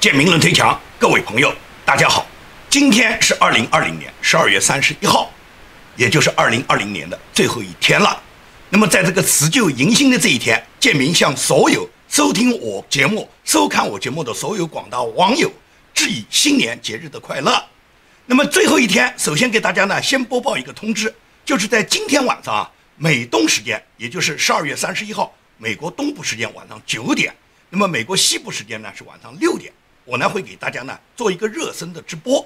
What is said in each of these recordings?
建明论推墙，各位朋友，大家好。今天是二零二零年十二月三十一号，也就是二零二零年的最后一天了。那么，在这个辞旧迎新的这一天，建明向所有收听我节目、收看我节目的所有广大网友致以新年节日的快乐。那么，最后一天，首先给大家呢，先播报一个通知，就是在今天晚上啊，美东时间，也就是十二月三十一号，美国东部时间晚上九点，那么美国西部时间呢是晚上六点。我呢会给大家呢做一个热身的直播，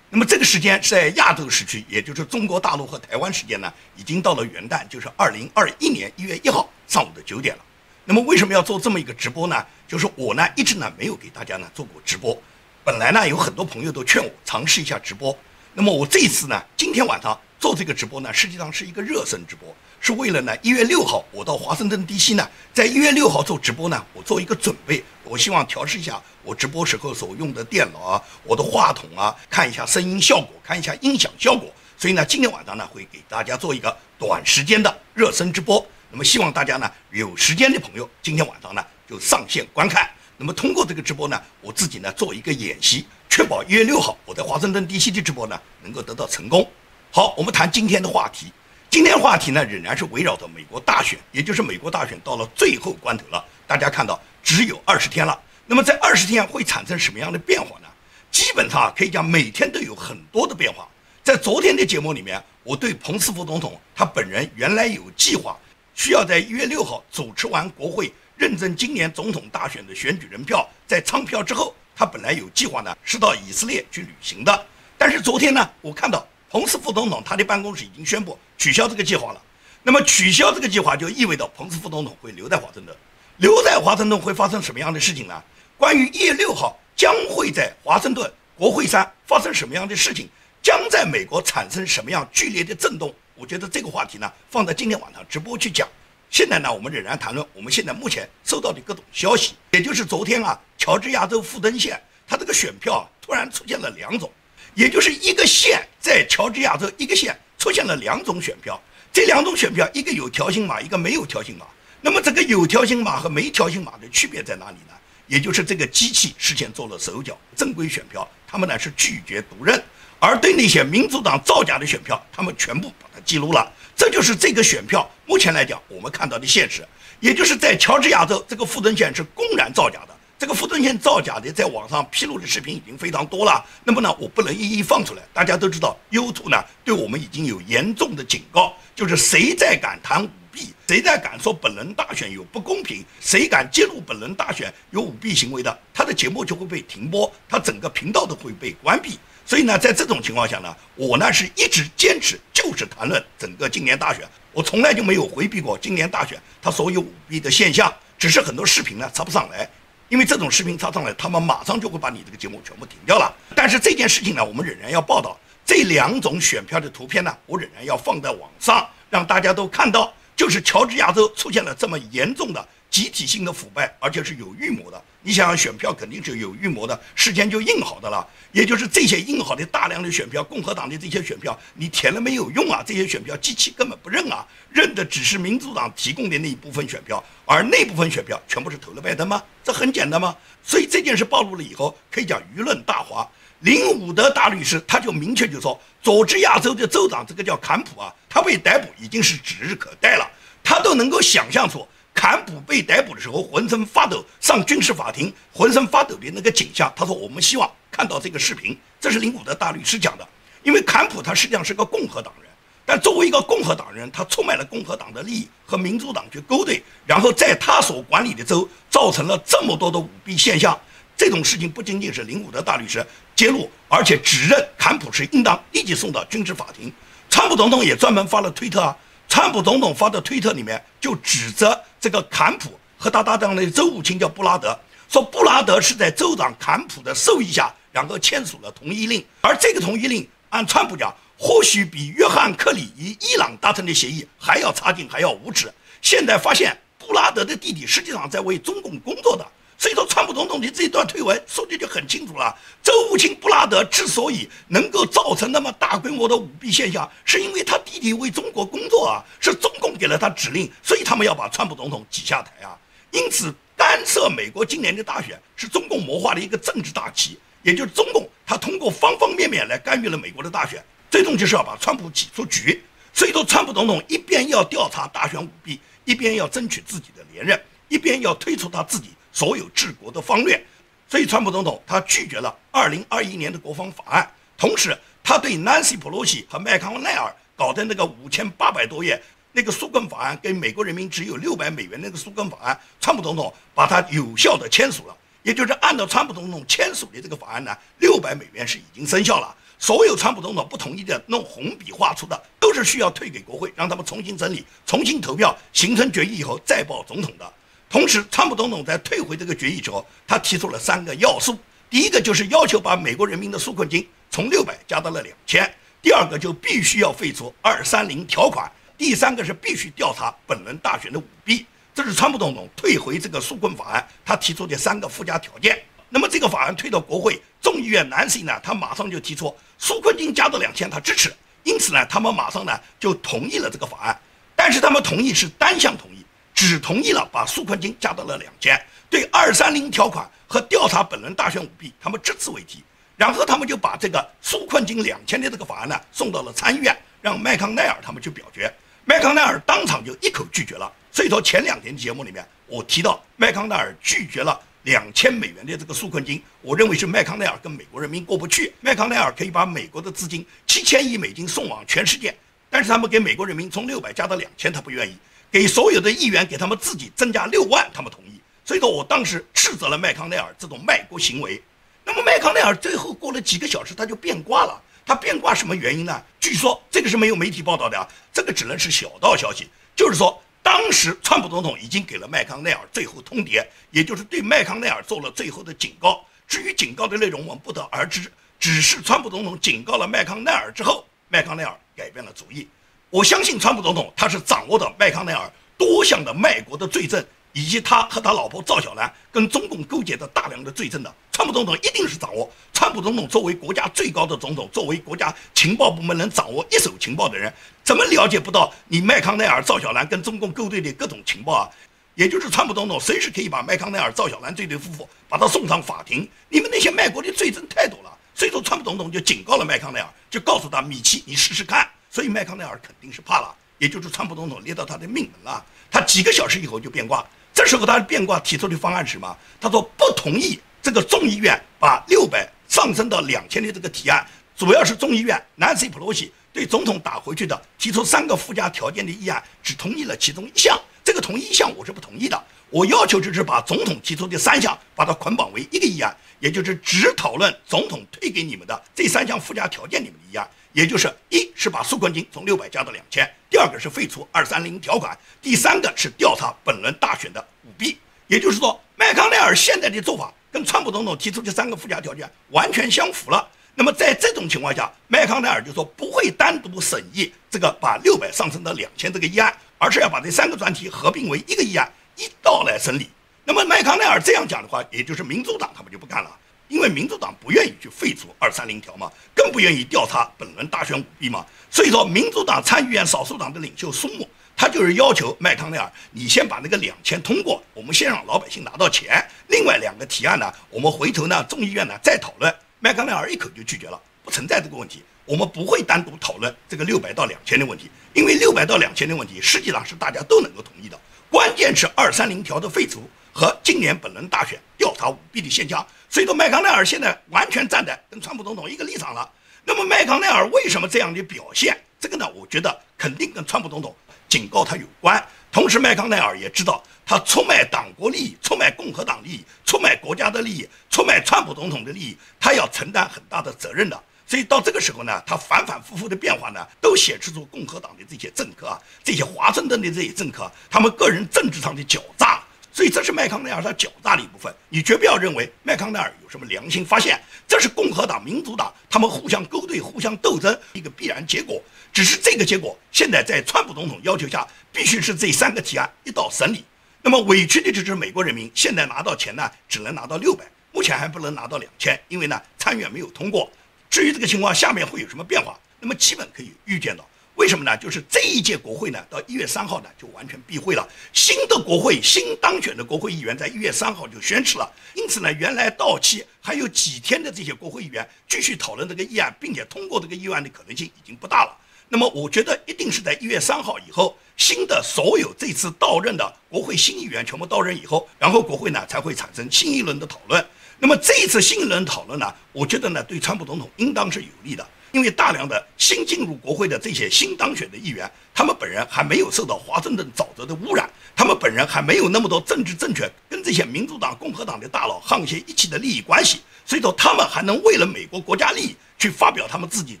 那么这个时间是在亚洲时区，也就是中国大陆和台湾时间呢，已经到了元旦，就是二零二一年一月一号上午的九点了。那么为什么要做这么一个直播呢？就是我呢一直呢没有给大家呢做过直播，本来呢有很多朋友都劝我尝试一下直播，那么我这一次呢今天晚上做这个直播呢，实际上是一个热身直播。是为了呢，一月六号我到华盛顿 DC 呢，在一月六号做直播呢，我做一个准备，我希望调试一下我直播时候所用的电脑啊，我的话筒啊，看一下声音效果，看一下音响效果。所以呢，今天晚上呢，会给大家做一个短时间的热身直播。那么希望大家呢，有时间的朋友，今天晚上呢就上线观看。那么通过这个直播呢，我自己呢做一个演习，确保一月六号我在华盛顿 DC 的直播呢能够得到成功。好，我们谈今天的话题。今天话题呢，仍然是围绕着美国大选，也就是美国大选到了最后关头了。大家看到只有二十天了，那么在二十天会产生什么样的变化呢？基本上可以讲每天都有很多的变化。在昨天的节目里面，我对彭斯副总统他本人原来有计划，需要在一月六号主持完国会认证今年总统大选的选举人票，在仓票之后，他本来有计划呢是到以色列去旅行的。但是昨天呢，我看到。彭斯副总统他的办公室已经宣布取消这个计划了。那么取消这个计划就意味着彭斯副总统会留在华盛顿。留在华盛顿会发生什么样的事情呢？关于一月六号将会在华盛顿国会山发生什么样的事情，将在美国产生什么样剧烈的震动？我觉得这个话题呢，放在今天晚上直播去讲。现在呢，我们仍然谈论我们现在目前收到的各种消息，也就是昨天啊，乔治亚州富登县他这个选票啊，突然出现了两种。也就是一个县在乔治亚州一个县出现了两种选票，这两种选票一个有条形码，一个没有条形码。那么这个有条形码和没条形码的区别在哪里呢？也就是这个机器事先做了手脚，正规选票他们呢是拒绝读认，而对那些民主党造假的选票，他们全部把它记录了。这就是这个选票目前来讲我们看到的现实，也就是在乔治亚州这个富登县是公然造假的。这个富登县造假的，在网上披露的视频已经非常多了。那么呢，我不能一一放出来。大家都知道，YouTube 呢对我们已经有严重的警告，就是谁再敢谈舞弊，谁再敢说本轮大选有不公平，谁敢揭露本轮大选有舞弊行为的，他的节目就会被停播，他整个频道都会被关闭。所以呢，在这种情况下呢，我呢是一直坚持就是谈论整个今年大选，我从来就没有回避过今年大选它所有舞弊的现象，只是很多视频呢插不上来。因为这种视频插上来，他们马上就会把你这个节目全部停掉了。但是这件事情呢，我们仍然要报道这两种选票的图片呢，我仍然要放在网上，让大家都看到，就是乔治亚州出现了这么严重的。集体性的腐败，而且是有预谋的。你想想，选票肯定是有预谋的，事先就印好的了。也就是这些印好的大量的选票，共和党的这些选票，你填了没有用啊？这些选票机器根本不认啊，认的只是民主党提供的那一部分选票，而那部分选票全部是投了拜登吗？这很简单吗？所以这件事暴露了以后，可以讲舆论大哗。林伍德大律师他就明确就说，佐治亚州的州长这个叫坎普啊，他被逮捕已经是指日可待了，他都能够想象出。坎普被逮捕的时候，浑身发抖，上军事法庭，浑身发抖的那个景象。他说：“我们希望看到这个视频。”这是林伍德大律师讲的。因为坎普他实际上是个共和党人，但作为一个共和党人，他出卖了共和党的利益，和民主党去勾兑，然后在他所管理的州造成了这么多的舞弊现象。这种事情不仅仅是林伍德大律师揭露，而且指认坎普是应当立即送到军事法庭。川普总统也专门发了推特啊。川普总统发的推特里面就指责这个坎普和他搭档的州务卿叫布拉德，说布拉德是在州长坎普的授意下，然后签署了同意令，而这个同意令按川普讲，或许比约翰克里与伊朗达成的协议还要差劲，还要无耻。现在发现布拉德的弟弟实际上在为中共工作的。所以说，川普总统的这一段推文说的就很清楚了。州务卿布拉德之所以能够造成那么大规模的舞弊现象，是因为他弟弟为中国工作啊，是中共给了他指令，所以他们要把川普总统挤下台啊。因此，干涉美国今年的大选是中共谋划的一个政治大棋，也就是中共他通过方方面面来干预了美国的大选，最终就是要把川普挤出局。所以说，川普总统一边要调查大选舞弊，一边要争取自己的连任，一边要推出他自己所有治国的方略。所以，川普总统他拒绝了2021年的国防法案，同时他对 Nancy Pelosi 和麦康奈尔搞的那个五千八百多页那个纾困法案，跟美国人民只有六百美元那个纾困法案，川普总统把它有效的签署了。也就是按照川普总统签署的这个法案呢，六百美元是已经生效了。所有川普总统不同意的弄红笔画出的，都是需要退给国会，让他们重新整理、重新投票、形成决议以后再报总统的。同时，川普总统在退回这个决议之后，他提出了三个要素：第一个就是要求把美国人民的纾困金从六百加到了两千；第二个就必须要废除二三零条款；第三个是必须调查本轮大选的舞弊。这是川普总统退回这个纾困法案他提出的三个附加条件。那么这个法案推到国会众议院男性呢，他马上就提出纾困金加到两千，他支持。因此呢，他们马上呢就同意了这个法案。但是他们同意是单向同意，只同意了把纾困金加到了两千，对二三零条款和调查本轮大选舞弊，他们只字未提。然后他们就把这个纾困金两千的这个法案呢送到了参议院，让麦康奈尔他们去表决。麦康奈尔当场就一口拒绝了。所以说前两天节目里面我提到麦康奈尔拒绝了。两千美元的这个纾困金，我认为是麦康奈尔跟美国人民过不去。麦康奈尔可以把美国的资金七千亿美金送往全世界，但是他们给美国人民从六百加到两千，他不愿意；给所有的议员给他们自己增加六万，他们同意。所以说我当时斥责了麦康奈尔这种卖国行为。那么麦康奈尔最后过了几个小时，他就变卦了。他变卦什么原因呢？据说这个是没有媒体报道的啊，这个只能是小道消息，就是说。当时，川普总统已经给了麦康奈尔最后通牒，也就是对麦康奈尔做了最后的警告。至于警告的内容，我们不得而知。只是川普总统警告了麦康奈尔之后，麦康奈尔改变了主意。我相信川普总统他是掌握的麦康奈尔多项的卖国的罪证。以及他和他老婆赵小兰跟中共勾结的大量的罪证的，川普总统一定是掌握。川普总统作为国家最高的总统，作为国家情报部门能掌握一手情报的人，怎么了解不到你麦康奈尔、赵小兰跟中共勾兑的各种情报啊？也就是川普总统随时可以把麦康奈尔、赵小兰这对夫妇把他送上法庭。你们那些卖国的罪证太多了，所以说川普总统就警告了麦康奈尔，就告诉他米奇，你试试看。所以麦康奈尔肯定是怕了，也就是川普总统列到他的命门了。他几个小时以后就变卦。这时候他变卦提出的方案是什么？他说不同意这个众议院把六百上升到两千的这个提案，主要是众议院 Nancy Pelosi 对总统打回去的提出三个附加条件的议案，只同意了其中一项。这个同意一项我是不同意的，我要求就是把总统提出的三项把它捆绑为一个议案，也就是只讨论总统推给你们的这三项附加条件里面的议案。也就是一是把纾困金从六百加到两千，第二个是废除二三零条款，第三个是调查本轮大选的舞弊。也就是说，麦康奈尔现在的做法跟川普总统提出的三个附加条件完全相符了。那么在这种情况下，麦康奈尔就说不会单独审议这个把六百上升到两千这个议案，而是要把这三个专题合并为一个议案一道来审理。那么麦康奈尔这样讲的话，也就是民主党他们就不干了。因为民主党不愿意去废除二三零条嘛，更不愿意调查本轮大选舞弊嘛，所以说民主党参议院少数党的领袖苏木，他就是要求麦康奈尔，你先把那个两千通过，我们先让老百姓拿到钱。另外两个提案呢，我们回头呢众议院呢再讨论。麦康奈尔一口就拒绝了，不存在这个问题，我们不会单独讨论这个六百到两千的问题，因为六百到两千的问题实际上是大家都能够同意的，关键是二三零条的废除。和今年本轮大选调查舞弊的现象，所以说麦康奈尔现在完全站在跟川普总统一个立场了。那么麦康奈尔为什么这样的表现？这个呢，我觉得肯定跟川普总统警告他有关。同时，麦康奈尔也知道他出卖党国利益、出卖共和党利益、出卖国家的利益、出卖川普总统的利益，他要承担很大的责任的。所以到这个时候呢，他反反复复的变化呢，都显示出共和党的这些政客啊，这些华盛顿的这些政客，他们个人政治上的狡诈。所以这是麦康奈尔他狡诈的一部分，你绝不要认为麦康奈尔有什么良心发现，这是共和党、民主党他们互相勾兑、互相斗争一个必然结果。只是这个结果现在在川普总统要求下，必须是这三个提案一道审理。那么委屈的就是美国人民，现在拿到钱呢，只能拿到六百，目前还不能拿到两千，因为呢参院没有通过。至于这个情况下面会有什么变化，那么基本可以预见到。为什么呢？就是这一届国会呢，到一月三号呢就完全闭会了。新的国会新当选的国会议员在一月三号就宣誓了。因此呢，原来到期还有几天的这些国会议员继续讨论这个议案，并且通过这个议案的可能性已经不大了。那么，我觉得一定是在一月三号以后，新的所有这次到任的国会新议员全部到任以后，然后国会呢才会产生新一轮的讨论。那么这一次新一轮讨论呢，我觉得呢对川普总统应当是有利的。因为大量的新进入国会的这些新当选的议员，他们本人还没有受到华盛顿沼泽的污染，他们本人还没有那么多政治正确，跟这些民主党、共和党的大佬沆瀣一气的利益关系，所以说他们还能为了美国国家利益去发表他们自己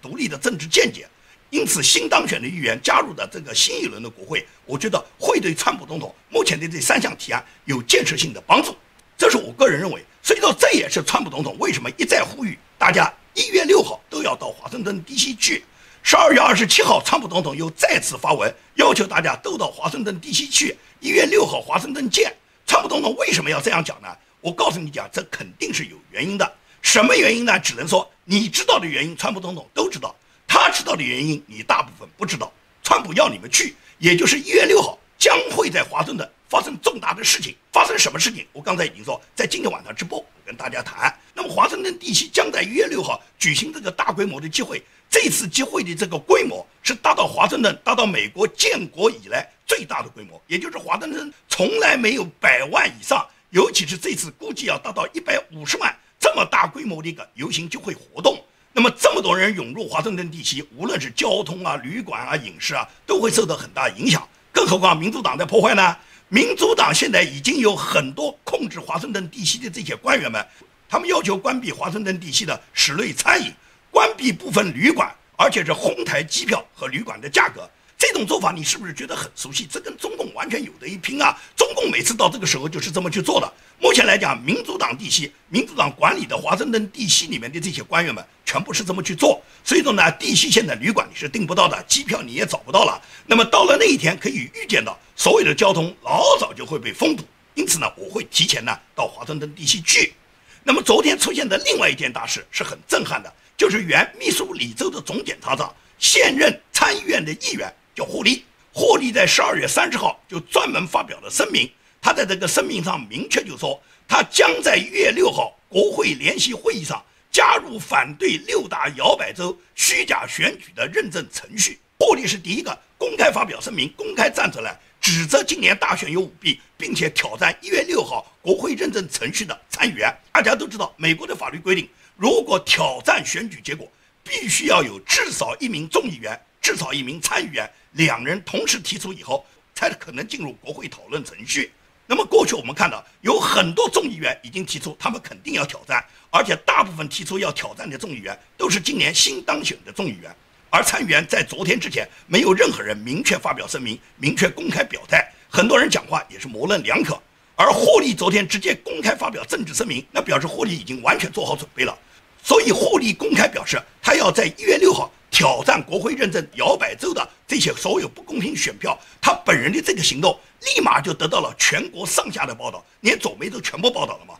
独立的政治见解。因此，新当选的议员加入的这个新一轮的国会，我觉得会对川普总统目前的这三项提案有建设性的帮助，这是我个人认为。所以说，这也是川普总统为什么一再呼吁大家。一月六号都要到华盛顿 D.C. 去，十二月二十七号，川普总统又再次发文要求大家都到华盛顿 D.C. 去。一月六号，华盛顿见。川普总统为什么要这样讲呢？我告诉你讲，这肯定是有原因的。什么原因呢？只能说你知道的原因，川普总统都知道；他知道的原因，你大部分不知道。川普要你们去，也就是一月六号，将会在华盛顿发生重大的事情。发生什么事情？我刚才已经说，在今天晚上直播，跟大家谈。那么，华盛顿地区将在一月六号举行这个大规模的集会。这次集会的这个规模是达到华盛顿达到美国建国以来最大的规模，也就是华盛顿从来没有百万以上，尤其是这次估计要达到一百五十万这么大规模的一个游行集会活动。那么，这么多人涌入华盛顿地区，无论是交通啊、旅馆啊、饮食啊，都会受到很大影响。更何况民主党在破坏呢？民主党现在已经有很多控制华盛顿地区的这些官员们。他们要求关闭华盛顿地区的室内餐饮，关闭部分旅馆，而且是哄抬机票和旅馆的价格。这种做法你是不是觉得很熟悉？这跟中共完全有的一拼啊！中共每次到这个时候就是这么去做的。目前来讲，民主党地区、民主党管理的华盛顿地区里面的这些官员们，全部是这么去做。所以说呢，地区现在旅馆你是订不到的，机票你也找不到了。那么到了那一天，可以预见到所有的交通老早就会被封堵。因此呢，我会提前呢到华盛顿地区去。那么昨天出现的另外一件大事是很震撼的，就是原密苏里州的总检察长、现任参议院的议员叫霍利。霍利在十二月三十号就专门发表了声明，他在这个声明上明确就说，他将在一月六号国会联席会议上加入反对六大摇摆州虚假选举的认证程序。霍利是第一个公开发表声明、公开站出来。指责今年大选有舞弊，并且挑战一月六号国会认证程序的参议员。大家都知道，美国的法律规定，如果挑战选举结果，必须要有至少一名众议员、至少一名参议员两人同时提出以后，才可能进入国会讨论程序。那么过去我们看到，有很多众议员已经提出他们肯定要挑战，而且大部分提出要挑战的众议员都是今年新当选的众议员。而参议员在昨天之前，没有任何人明确发表声明、明确公开表态，很多人讲话也是模棱两可。而霍利昨天直接公开发表政治声明，那表示霍利已经完全做好准备了。所以霍利公开表示，他要在一月六号挑战国会认证摇摆州的这些所有不公平选票。他本人的这个行动，立马就得到了全国上下的报道，连左媒都全部报道了嘛。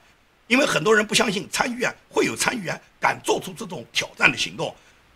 因为很多人不相信参议院会有参议员敢做出这种挑战的行动。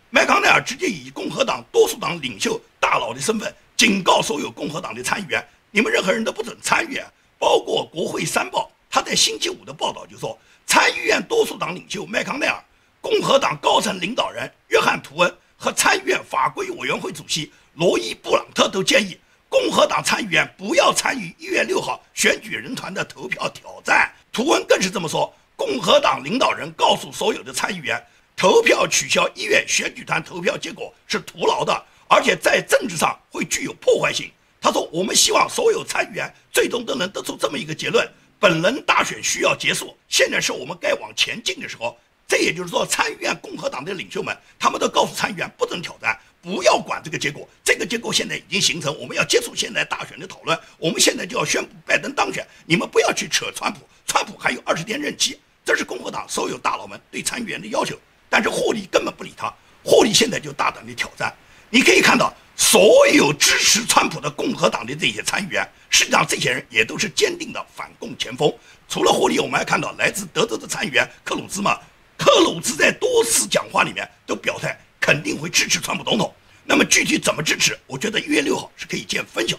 麦康奈尔直接以共和党多数党领袖大佬的身份警告所有共和党的参议员：你们任何人都不准参与，包括国会山报。他在星期五的报道就说，参议院多数党领袖麦康奈尔、共和党高层领导人约翰·图恩和参议院法规委员会主席罗伊·布朗特都建议共和党参议员不要参与一月六号选举人团的投票挑战。图恩更是这么说：共和党领导人告诉所有的参议员。投票取消一院选举团投票结果是徒劳的，而且在政治上会具有破坏性。他说：“我们希望所有参议员最终都能得出这么一个结论：本轮大选需要结束，现在是我们该往前进的时候。”这也就是说，参议院共和党的领袖们，他们都告诉参议员不准挑战，不要管这个结果。这个结果现在已经形成，我们要结束现在大选的讨论。我们现在就要宣布拜登当选，你们不要去扯川普，川普还有二十天任期。这是共和党所有大佬们对参议员的要求。但是霍利根本不理他，霍利现在就大胆的挑战。你可以看到，所有支持川普的共和党的这些参议员，实际上这些人也都是坚定的反共前锋。除了霍利，我们还看到来自德州的参议员克鲁兹嘛。克鲁兹在多次讲话里面都表态肯定会支持川普总统。那么具体怎么支持？我觉得一月六号是可以见分晓，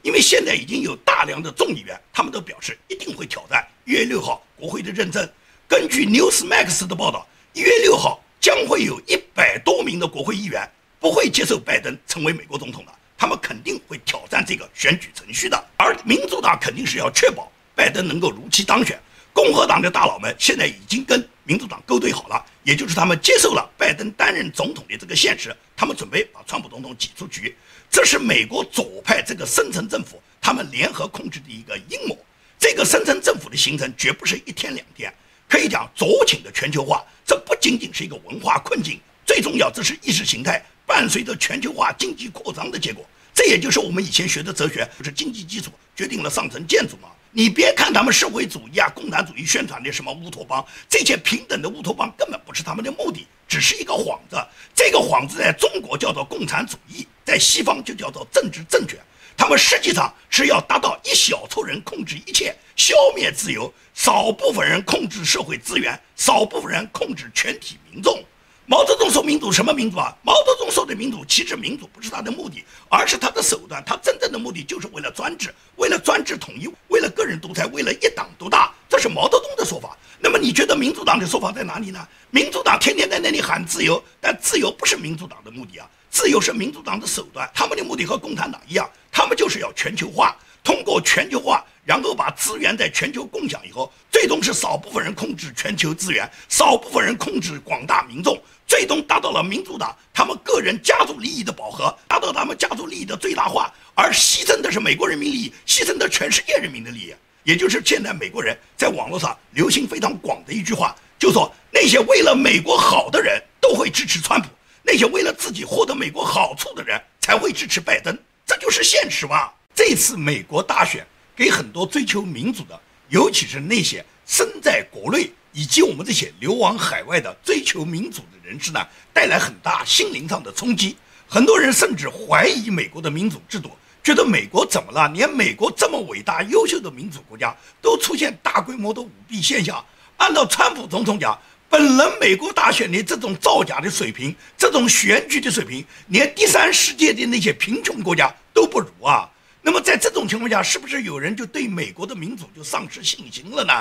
因为现在已经有大量的众议员，他们都表示一定会挑战一月六号国会的认证。根据 Newsmax 的报道，一月六号将会有一百多名的国会议员不会接受拜登成为美国总统的，他们肯定会挑战这个选举程序的。而民主党肯定是要确保拜登能够如期当选。共和党的大佬们现在已经跟民主党勾兑好了，也就是他们接受了拜登担任总统的这个现实，他们准备把川普总统挤出局。这是美国左派这个深层政府他们联合控制的一个阴谋。这个深层政府的形成绝不是一天两天，可以讲左倾的全球化，这不仅仅是一个文化困境，最重要这是意识形态伴随着全球化经济扩张的结果。这也就是我们以前学的哲学，就是经济基础决定了上层建筑嘛。你别看他们社会主义啊、共产主义宣传的什么乌托邦，这些平等的乌托邦根本不是他们的目的，只是一个幌子。这个幌子在中国叫做共产主义，在西方就叫做政治正确。他们实际上是要达到一小撮人控制一切，消灭自由；少部分人控制社会资源，少部分人控制全体民众。毛泽东说民主什么民主啊？毛泽东说的民主，其实民主不是他的目的，而是他的手段。他真正的目的就是为了专制，为了专制统一，为了个人独裁，为了一党独大。这是毛泽东的说法。那么你觉得民主党的说法在哪里呢？民主党天天在那里喊自由，但自由不是民主党的目的啊，自由是民主党的手段。他们的目的和共产党一样，他们就是要全球化，通过全球化，然后把资源在全球共享以后，最终是少部分人控制全球资源，少部分人控制广大民众。最终达到了民主党他们个人家族利益的饱和，达到他们家族利益的最大化，而牺牲的是美国人民利益，牺牲的全世界人民的利益。也就是现在美国人在网络上流行非常广的一句话，就说那些为了美国好的人都会支持川普，那些为了自己获得美国好处的人才会支持拜登，这就是现实吧？这次美国大选给很多追求民主的，尤其是那些身在国内。以及我们这些流亡海外的追求民主的人士呢，带来很大心灵上的冲击。很多人甚至怀疑美国的民主制度，觉得美国怎么了？连美国这么伟大优秀的民主国家都出现大规模的舞弊现象。按照川普总统讲，本轮美国大选的这种造假的水平，这种选举的水平，连第三世界的那些贫穷国家都不如啊。那么在这种情况下，是不是有人就对美国的民主就丧失信心了呢？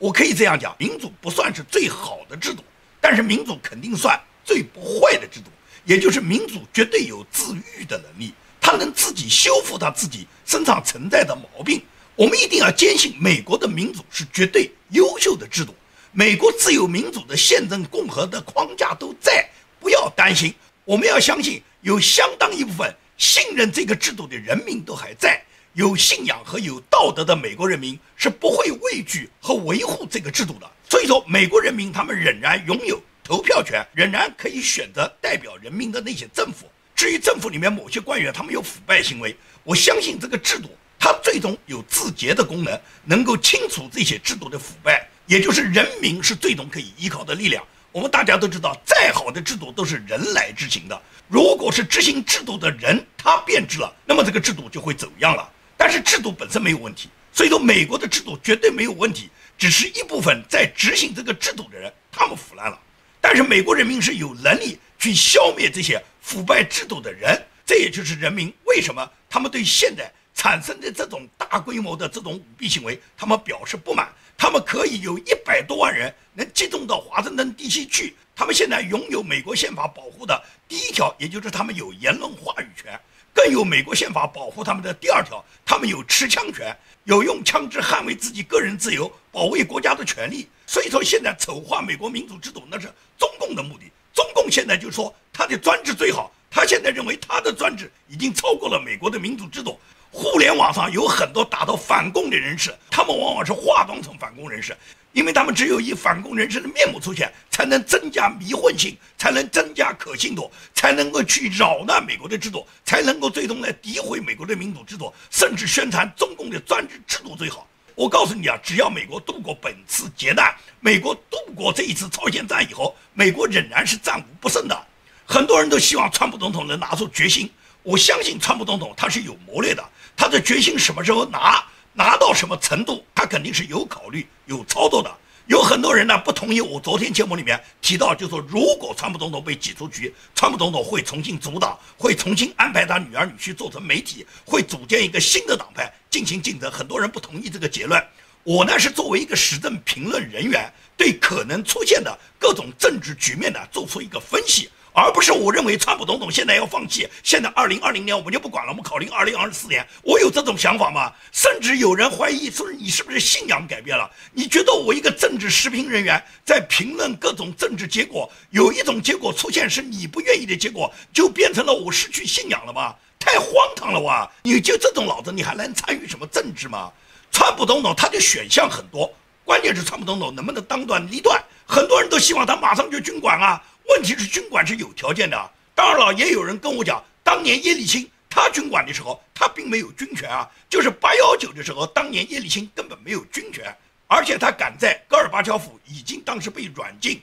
我可以这样讲，民主不算是最好的制度，但是民主肯定算最不坏的制度。也就是民主绝对有自愈的能力，它能自己修复它自己身上存在的毛病。我们一定要坚信美国的民主是绝对优秀的制度，美国自由民主的宪政共和的框架都在，不要担心。我们要相信，有相当一部分信任这个制度的人民都还在。有信仰和有道德的美国人民是不会畏惧和维护这个制度的。所以说，美国人民他们仍然拥有投票权，仍然可以选择代表人民的那些政府。至于政府里面某些官员他们有腐败行为，我相信这个制度它最终有自洁的功能，能够清除这些制度的腐败。也就是人民是最终可以依靠的力量。我们大家都知道，再好的制度都是人来执行的。如果是执行制度的人他变质了，那么这个制度就会走样了。但是制度本身没有问题，所以说美国的制度绝对没有问题，只是一部分在执行这个制度的人他们腐烂了。但是美国人民是有能力去消灭这些腐败制度的人，这也就是人民为什么他们对现在产生的这种大规模的这种舞弊行为，他们表示不满。他们可以有一百多万人能集中到华盛顿地区去，他们现在拥有美国宪法保护的第一条，也就是他们有言论话语权。更有美国宪法保护他们的第二条，他们有持枪权，有用枪支捍卫自己个人自由、保卫国家的权利。所以说，现在丑化美国民主制度，那是中共的目的。中共现在就说他的专制最好，他现在认为他的专制已经超过了美国的民主制度。互联网上有很多打到反共的人士，他们往往是化妆成反共人士。因为他们只有以反共人士的面目出现，才能增加迷惑性，才能增加可信度，才能够去扰乱美国的制度，才能够最终来诋毁美国的民主制度，甚至宣传中共的专制制度最好。我告诉你啊，只要美国度过本次劫难，美国度过这一次朝鲜战以后，美国仍然是战无不胜的。很多人都希望川普总统能拿出决心，我相信川普总统他是有谋略的，他的决心什么时候拿？拿到什么程度，他肯定是有考虑、有操作的。有很多人呢不同意我昨天节目里面提到，就说如果川普总统被挤出局，川普总统会重新主导，会重新安排他女儿女婿做成媒体，会组建一个新的党派进行竞争。很多人不同意这个结论。我呢是作为一个时政评论人员，对可能出现的各种政治局面呢做出一个分析。而不是我认为川普总统现在要放弃，现在二零二零年我们就不管了，我们考虑二零二四年。我有这种想法吗？甚至有人怀疑说你是不是信仰改变了？你觉得我一个政治时评人员在评论各种政治结果，有一种结果出现是你不愿意的结果，就变成了我失去信仰了吗？太荒唐了哇！你就这种脑子，你还能参与什么政治吗？川普总统他的选项很多，关键是川普总统能不能当断立断？很多人都希望他马上就军管啊。问题是军管是有条件的，当然了，也有人跟我讲，当年叶利钦他军管的时候，他并没有军权啊，就是八幺九的时候，当年叶利钦根本没有军权，而且他赶在戈尔巴乔夫已经当时被软禁，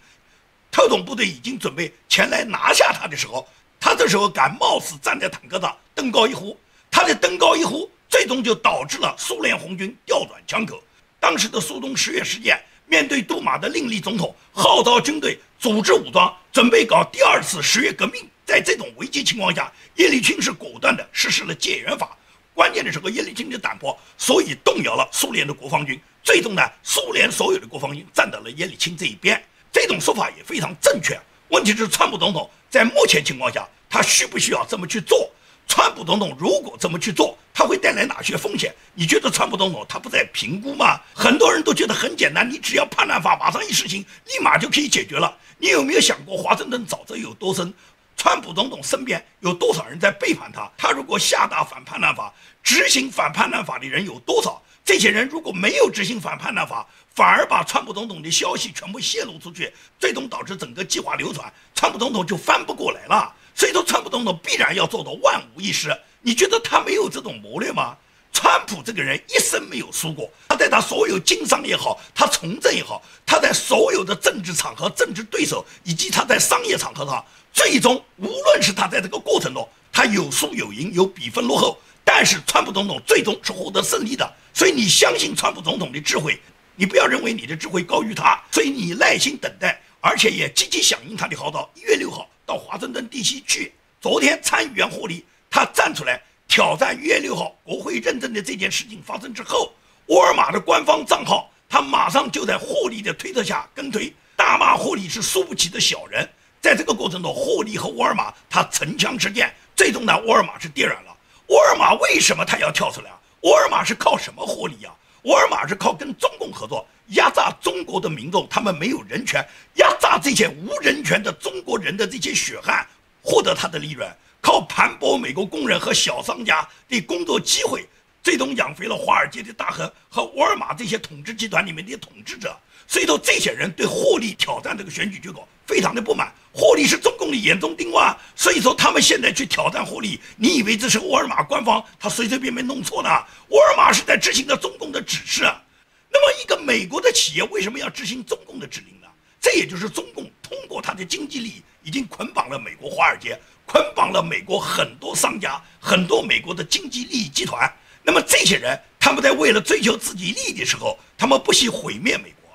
特种部队已经准备前来拿下他的时候，他这时候敢冒死站在坦克上登高一呼，他的登高一呼，最终就导致了苏联红军调转枪口，当时的苏东十月事件。面对杜马的另立总统号召军队组织武装，准备搞第二次十月革命，在这种危机情况下，叶利钦是果断的实施了戒严法。关键的时候，叶利钦的胆魄，所以动摇了苏联的国防军。最终呢，苏联所有的国防军站到了叶利钦这一边。这种说法也非常正确。问题是，川普总统在目前情况下，他需不需要这么去做？川普总统如果这么去做，他会带来哪些风险？你觉得川普总统他不在评估吗？很多人都觉得很简单，你只要叛乱法马上一实行，立马就可以解决了。你有没有想过华盛顿沼泽有多深？川普总统身边有多少人在背叛他？他如果下达反叛乱法，执行反叛乱法的人有多少？这些人如果没有执行反叛乱法，反而把川普总统的消息全部泄露出去，最终导致整个计划流传，川普总统就翻不过来了。所以说，川普总统必然要做到万无一失。你觉得他没有这种谋略吗？川普这个人一生没有输过，他在他所有经商也好，他从政也好，他在所有的政治场合、政治对手以及他在商业场合上，最终无论是他在这个过程中，他有输有赢，有比分落后，但是川普总统最终是获得胜利的。所以你相信川普总统的智慧，你不要认为你的智慧高于他，所以你耐心等待，而且也积极响应他的号召。一月六号。到华盛顿地区去。昨天参议员霍利他站出来挑战一月六号国会认证的这件事情发生之后，沃尔玛的官方账号他马上就在霍利的推特下跟推，大骂霍利是输不起的小人。在这个过程中，霍利和沃尔玛他唇枪舌剑，最终呢，沃尔玛是跌软了。沃尔玛为什么他要跳出来啊？沃尔玛是靠什么获利啊？沃尔玛是靠跟中共合作。压榨中国的民众，他们没有人权，压榨这些无人权的中国人的这些血汗，获得他的利润，靠盘剥美国工人和小商家的工作机会，最终养肥了华尔街的大亨和沃尔玛这些统治集团里面的统治者。所以说，这些人对霍利挑战这个选举结果非常的不满。霍利是中共的眼中钉啊，所以说他们现在去挑战霍利，你以为这是沃尔玛官方他随随便便弄错的？沃尔玛是在执行着中共的指示。啊那么，一个美国的企业为什么要执行中共的指令呢？这也就是中共通过他的经济利益，已经捆绑了美国华尔街，捆绑了美国很多商家，很多美国的经济利益集团。那么这些人，他们在为了追求自己利益的时候，他们不惜毁灭美国。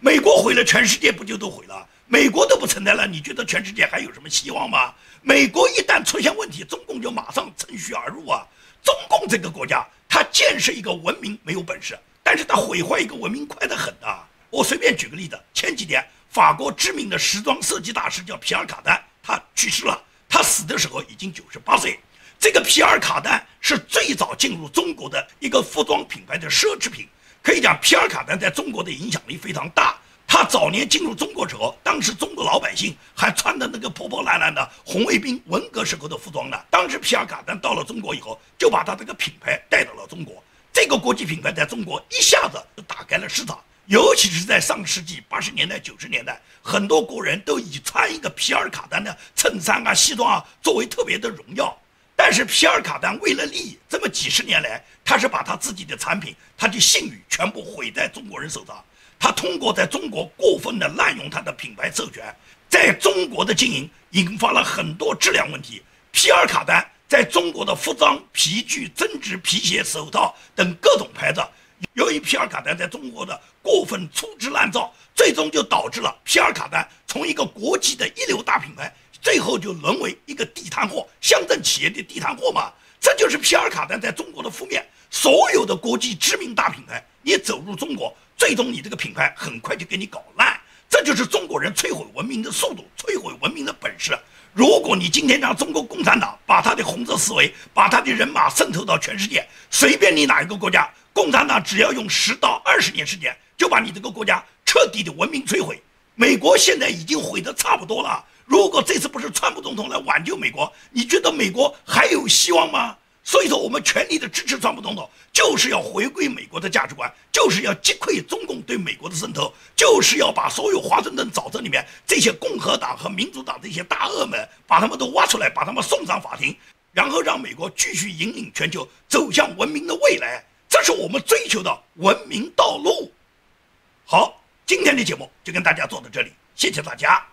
美国毁了，全世界不就都毁了？美国都不存在了，你觉得全世界还有什么希望吗？美国一旦出现问题，中共就马上趁虚而入啊！中共这个国家，它建设一个文明没有本事。但是他毁坏一个文明快得很啊！我随便举个例子，前几年法国知名的时装设计大师叫皮尔卡丹，他去世了。他死的时候已经九十八岁。这个皮尔卡丹是最早进入中国的一个服装品牌的奢侈品，可以讲皮尔卡丹在中国的影响力非常大。他早年进入中国时候，当时中国老百姓还穿的那个破破烂烂的红卫兵文革时候的服装呢。当时皮尔卡丹到了中国以后，就把他这个品牌带到了中国。这个国际品牌在中国一下子就打开了市场，尤其是在上世纪八十年代、九十年代，很多国人都以穿一个皮尔卡丹的衬衫啊、西装啊作为特别的荣耀。但是皮尔卡丹为了利益，这么几十年来，他是把他自己的产品、他的信誉全部毁在中国人手上。他通过在中国过分的滥用他的品牌授权，在中国的经营引发了很多质量问题。皮尔卡丹。在中国的服装、皮具、针织、皮鞋、手套等各种牌子，由于皮尔卡丹在中国的过分粗制滥造，最终就导致了皮尔卡丹从一个国际的一流大品牌，最后就沦为一个地摊货、乡镇企业的地摊货嘛。这就是皮尔卡丹在中国的负面。所有的国际知名大品牌，你走入中国，最终你这个品牌很快就给你搞烂。这就是中国人摧毁文明的速度，摧毁文明的本事。如果你今天让中国共产党把他的红色思维、把他的人马渗透到全世界，随便你哪一个国家，共产党只要用十到二十年时间，就把你这个国家彻底的文明摧毁。美国现在已经毁得差不多了。如果这次不是川普总统来挽救美国，你觉得美国还有希望吗？所以说，我们全力的支持川普总统，就是要回归美国的价值观，就是要击溃中共对美国的渗透，就是要把所有华盛顿沼泽里面这些共和党和民主党这些大鳄们，把他们都挖出来，把他们送上法庭，然后让美国继续引领全球走向文明的未来，这是我们追求的文明道路。好，今天的节目就跟大家做到这里，谢谢大家。